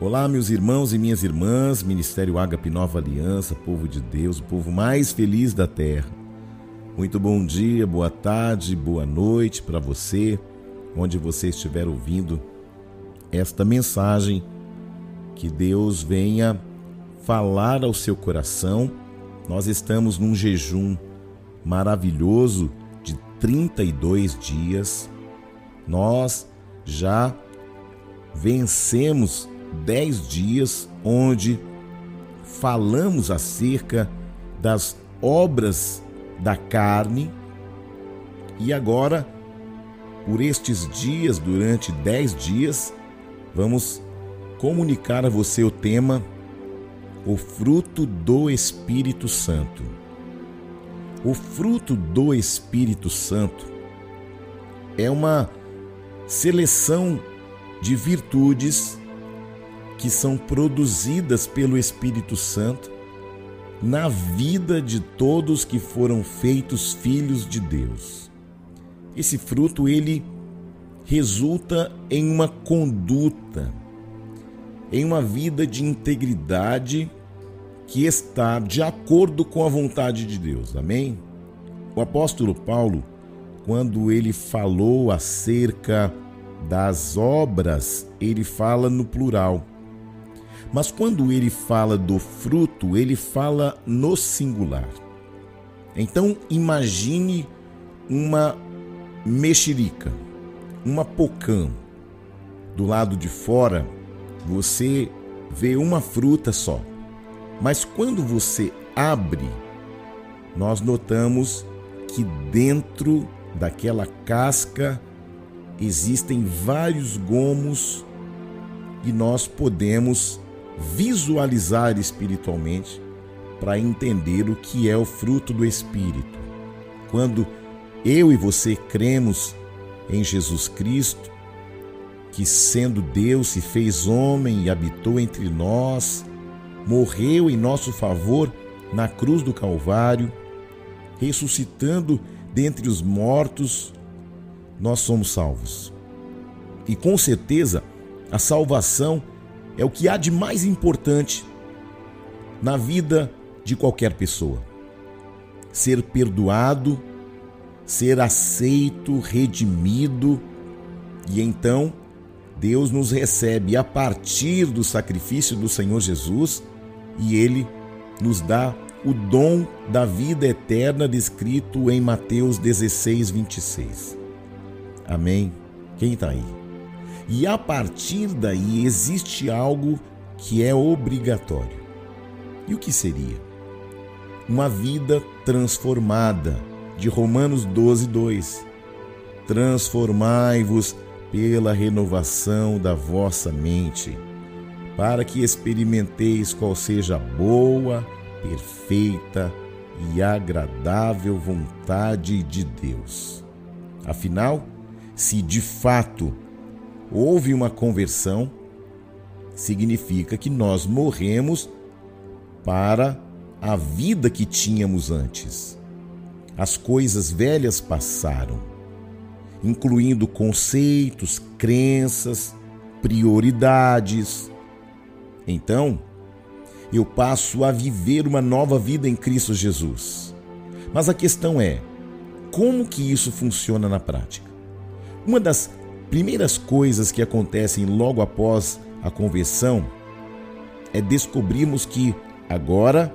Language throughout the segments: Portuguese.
Olá, meus irmãos e minhas irmãs, Ministério Ágape Nova Aliança, povo de Deus, o povo mais feliz da terra. Muito bom dia, boa tarde, boa noite para você, onde você estiver ouvindo esta mensagem. Que Deus venha falar ao seu coração. Nós estamos num jejum maravilhoso de 32 dias. Nós já vencemos dez dias onde falamos acerca das obras da carne e agora, por estes dias, durante dez dias, vamos comunicar a você o tema O fruto do Espírito Santo. O fruto do Espírito Santo é uma seleção de virtudes que são produzidas pelo Espírito Santo na vida de todos que foram feitos filhos de Deus. Esse fruto ele resulta em uma conduta, em uma vida de integridade que está de acordo com a vontade de Deus. Amém? O apóstolo Paulo, quando ele falou acerca das obras, ele fala no plural. Mas quando ele fala do fruto, ele fala no singular. Então imagine uma mexerica, uma pocã. Do lado de fora, você vê uma fruta só. Mas quando você abre, nós notamos que dentro daquela casca existem vários gomos e nós podemos visualizar espiritualmente para entender o que é o fruto do Espírito. Quando eu e você cremos em Jesus Cristo, que sendo Deus se fez homem e habitou entre nós, morreu em nosso favor na cruz do Calvário, ressuscitando dentre os mortos, nós somos salvos. E com certeza, a salvação é o que há de mais importante na vida de qualquer pessoa. Ser perdoado, ser aceito, redimido, e então Deus nos recebe a partir do sacrifício do Senhor Jesus e ele nos dá o dom da vida eterna descrito em Mateus 16, 26. Amém? Quem está aí? E a partir daí existe algo que é obrigatório. E o que seria? Uma vida transformada, de Romanos 12, 2. Transformai-vos pela renovação da vossa mente, para que experimenteis qual seja a boa, perfeita e agradável vontade de Deus. Afinal, se de fato houve uma conversão, significa que nós morremos para a vida que tínhamos antes. As coisas velhas passaram, incluindo conceitos, crenças, prioridades. Então, eu passo a viver uma nova vida em Cristo Jesus. Mas a questão é: como que isso funciona na prática? Uma das primeiras coisas que acontecem logo após a conversão é descobrirmos que agora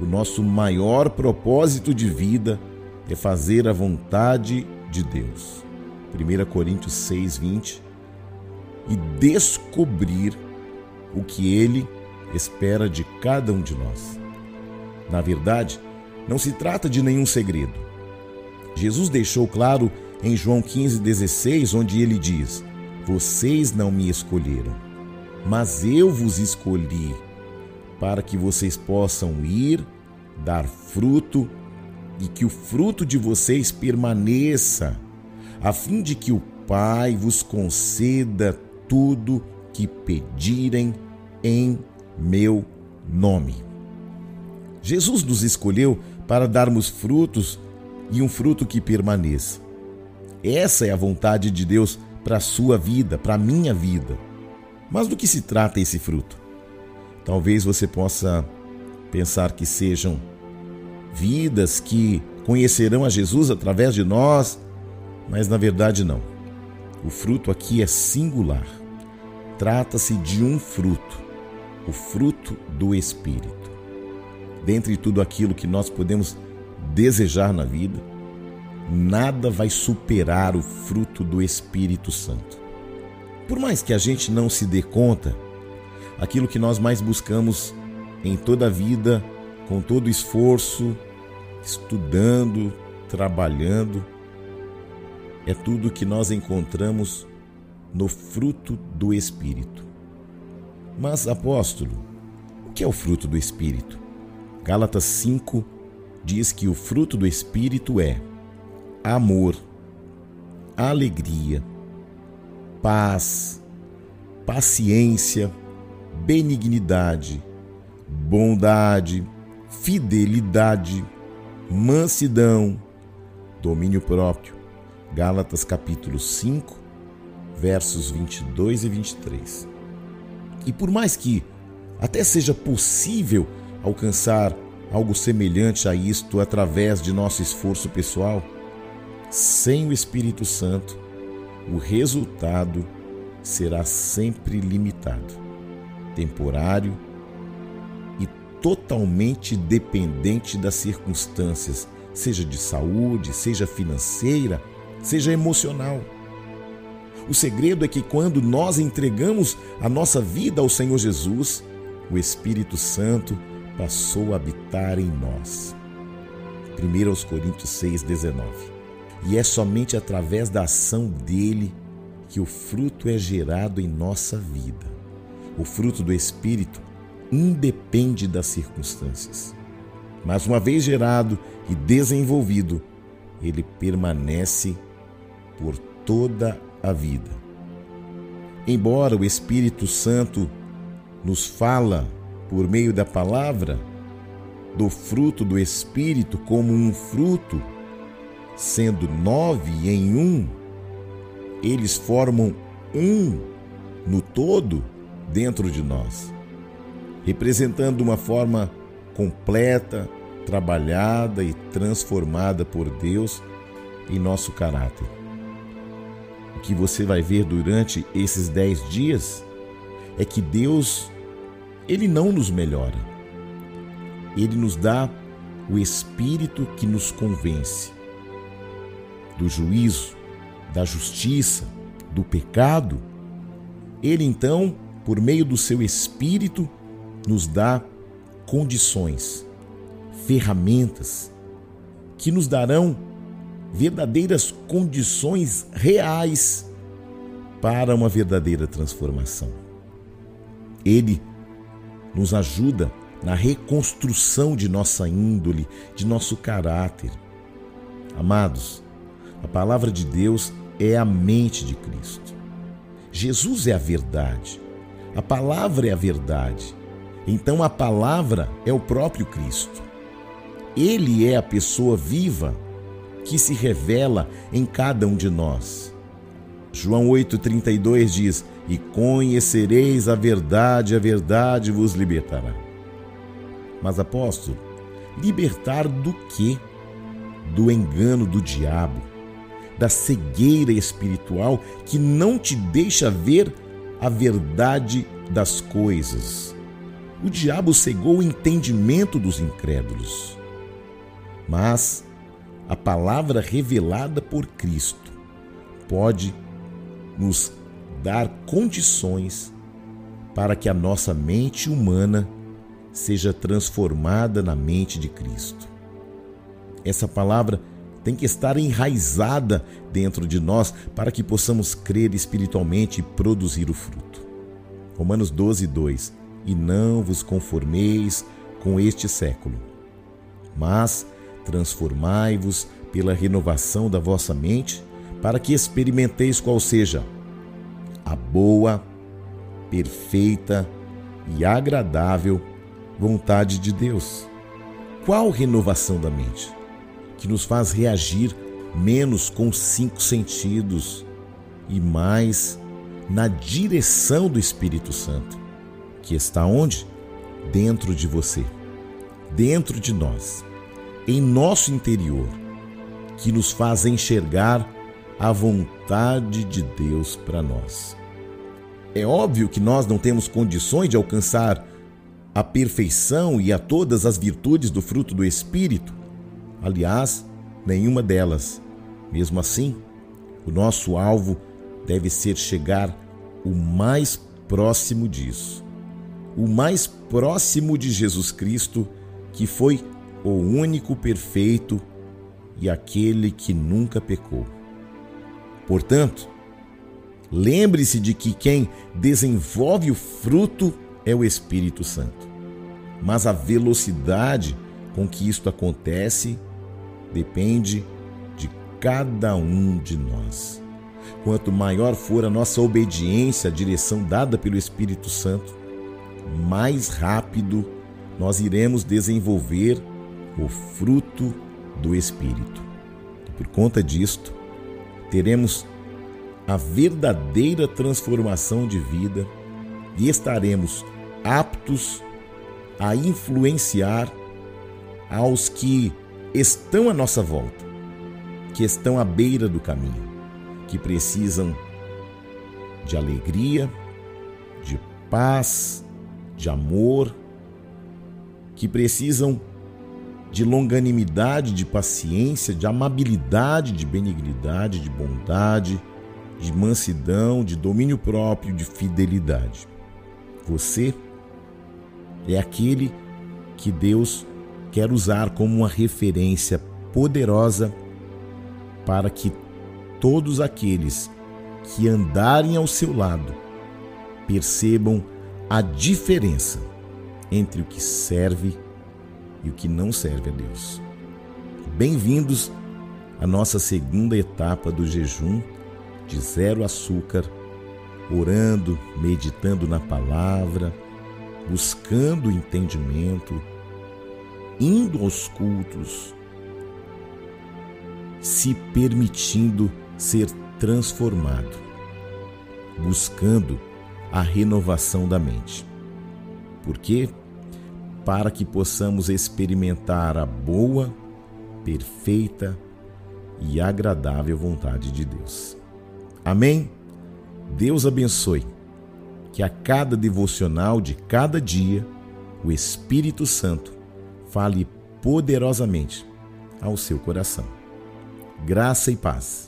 o nosso maior propósito de vida é fazer a vontade de Deus. 1 Coríntios 6, 20. E descobrir o que Ele espera de cada um de nós. Na verdade, não se trata de nenhum segredo. Jesus deixou claro em João 15,16, onde ele diz: Vocês não me escolheram, mas eu vos escolhi para que vocês possam ir, dar fruto e que o fruto de vocês permaneça, a fim de que o Pai vos conceda tudo que pedirem em meu nome. Jesus nos escolheu para darmos frutos e um fruto que permaneça. Essa é a vontade de Deus para a sua vida, para a minha vida. Mas do que se trata esse fruto? Talvez você possa pensar que sejam vidas que conhecerão a Jesus através de nós, mas na verdade não. O fruto aqui é singular. Trata-se de um fruto, o fruto do Espírito. Dentre tudo aquilo que nós podemos desejar na vida, nada vai superar o fruto do Espírito Santo. Por mais que a gente não se dê conta, aquilo que nós mais buscamos em toda a vida, com todo esforço, estudando, trabalhando, é tudo que nós encontramos no fruto do Espírito. Mas, apóstolo, o que é o fruto do Espírito? Gálatas 5 diz que o fruto do Espírito é amor, alegria, paz, paciência, benignidade, bondade, fidelidade, mansidão, domínio próprio. Gálatas capítulo 5, versos 22 e 23. E por mais que até seja possível alcançar algo semelhante a isto através de nosso esforço pessoal, sem o Espírito Santo, o resultado será sempre limitado, temporário e totalmente dependente das circunstâncias, seja de saúde, seja financeira, seja emocional. O segredo é que quando nós entregamos a nossa vida ao Senhor Jesus, o Espírito Santo passou a habitar em nós. 1 Coríntios 6,19. E é somente através da ação dele que o fruto é gerado em nossa vida. O fruto do Espírito independe das circunstâncias. Mas uma vez gerado e desenvolvido, ele permanece por toda a vida. Embora o Espírito Santo nos fala por meio da palavra do fruto do Espírito como um fruto, sendo nove em um, eles formam um no todo dentro de nós, representando uma forma completa, trabalhada e transformada por Deus em nosso caráter. O que você vai ver durante esses dez dias é que Deus, Ele não nos melhora. Ele nos dá o Espírito que nos convence do juízo, da justiça, do pecado. Ele então, por meio do seu Espírito, nos dá condições, ferramentas que nos darão verdadeiras condições reais para uma verdadeira transformação. Ele nos ajuda na reconstrução de nossa índole, de nosso caráter. Amados, a palavra de Deus é a mente de Cristo. Jesus é a verdade. A palavra é a verdade. Então a palavra é o próprio Cristo. Ele é a pessoa viva que se revela em cada um de nós. João 8,32 diz: E conhecereis a verdade, a verdade vos libertará. Mas, apóstolo, libertar do quê? Do engano do diabo, da cegueira espiritual que não te deixa ver a verdade das coisas. O diabo cegou o entendimento dos incrédulos. Mas a palavra revelada por Cristo pode nos dar condições para que a nossa mente humana seja transformada na mente de Cristo. Essa palavra tem que estar enraizada dentro de nós para que possamos crer espiritualmente e produzir o fruto. Romanos 12, 2: E não vos conformeis com este século, mas transformai-vos pela renovação da vossa mente, para que experimenteis qual seja a boa, perfeita e agradável vontade de Deus. Qual renovação da mente? Que nos faz reagir menos com cinco sentidos e mais na direção do Espírito Santo, que está onde? Dentro de você, dentro de nós, em nosso interior, que nos faz enxergar a vontade de Deus para nós. É óbvio que nós não temos condições de alcançar a perfeição e a todas as virtudes do fruto do Espírito. Aliás, nenhuma delas. Mesmo assim, o nosso alvo deve ser chegar o mais próximo disso. O mais próximo de Jesus Cristo, que foi o único perfeito e aquele que nunca pecou. Portanto, lembre-se de que quem desenvolve o fruto é o Espírito Santo. Mas a velocidade com que isto acontece depende de cada um de nós. Quanto maior for a nossa obediência à direção dada pelo Espírito Santo, mais rápido nós iremos desenvolver o fruto do Espírito. Por conta disto, teremos a verdadeira transformação de vida e estaremos aptos a influenciar aos que estão à nossa volta, que estão à beira do caminho, que precisam de alegria, de paz, de amor, que precisam de longanimidade, de paciência, de amabilidade, de benignidade, de bondade, de mansidão, de domínio próprio, de fidelidade. Você é aquele que Deus quer usar como uma referência poderosa para que todos aqueles que andarem ao seu lado percebam a diferença entre o que serve e o que não serve a Deus. Bem-vindos à nossa segunda etapa do jejum de zero açúcar, orando, meditando na palavra, buscando entendimento, indo aos cultos, se permitindo ser transformado, buscando a renovação da mente. Por quê? Para que possamos experimentar a boa, perfeita e agradável vontade de Deus. Amém? Deus abençoe. Que a cada devocional de cada dia, o Espírito Santo fale poderosamente ao seu coração. Graça e paz.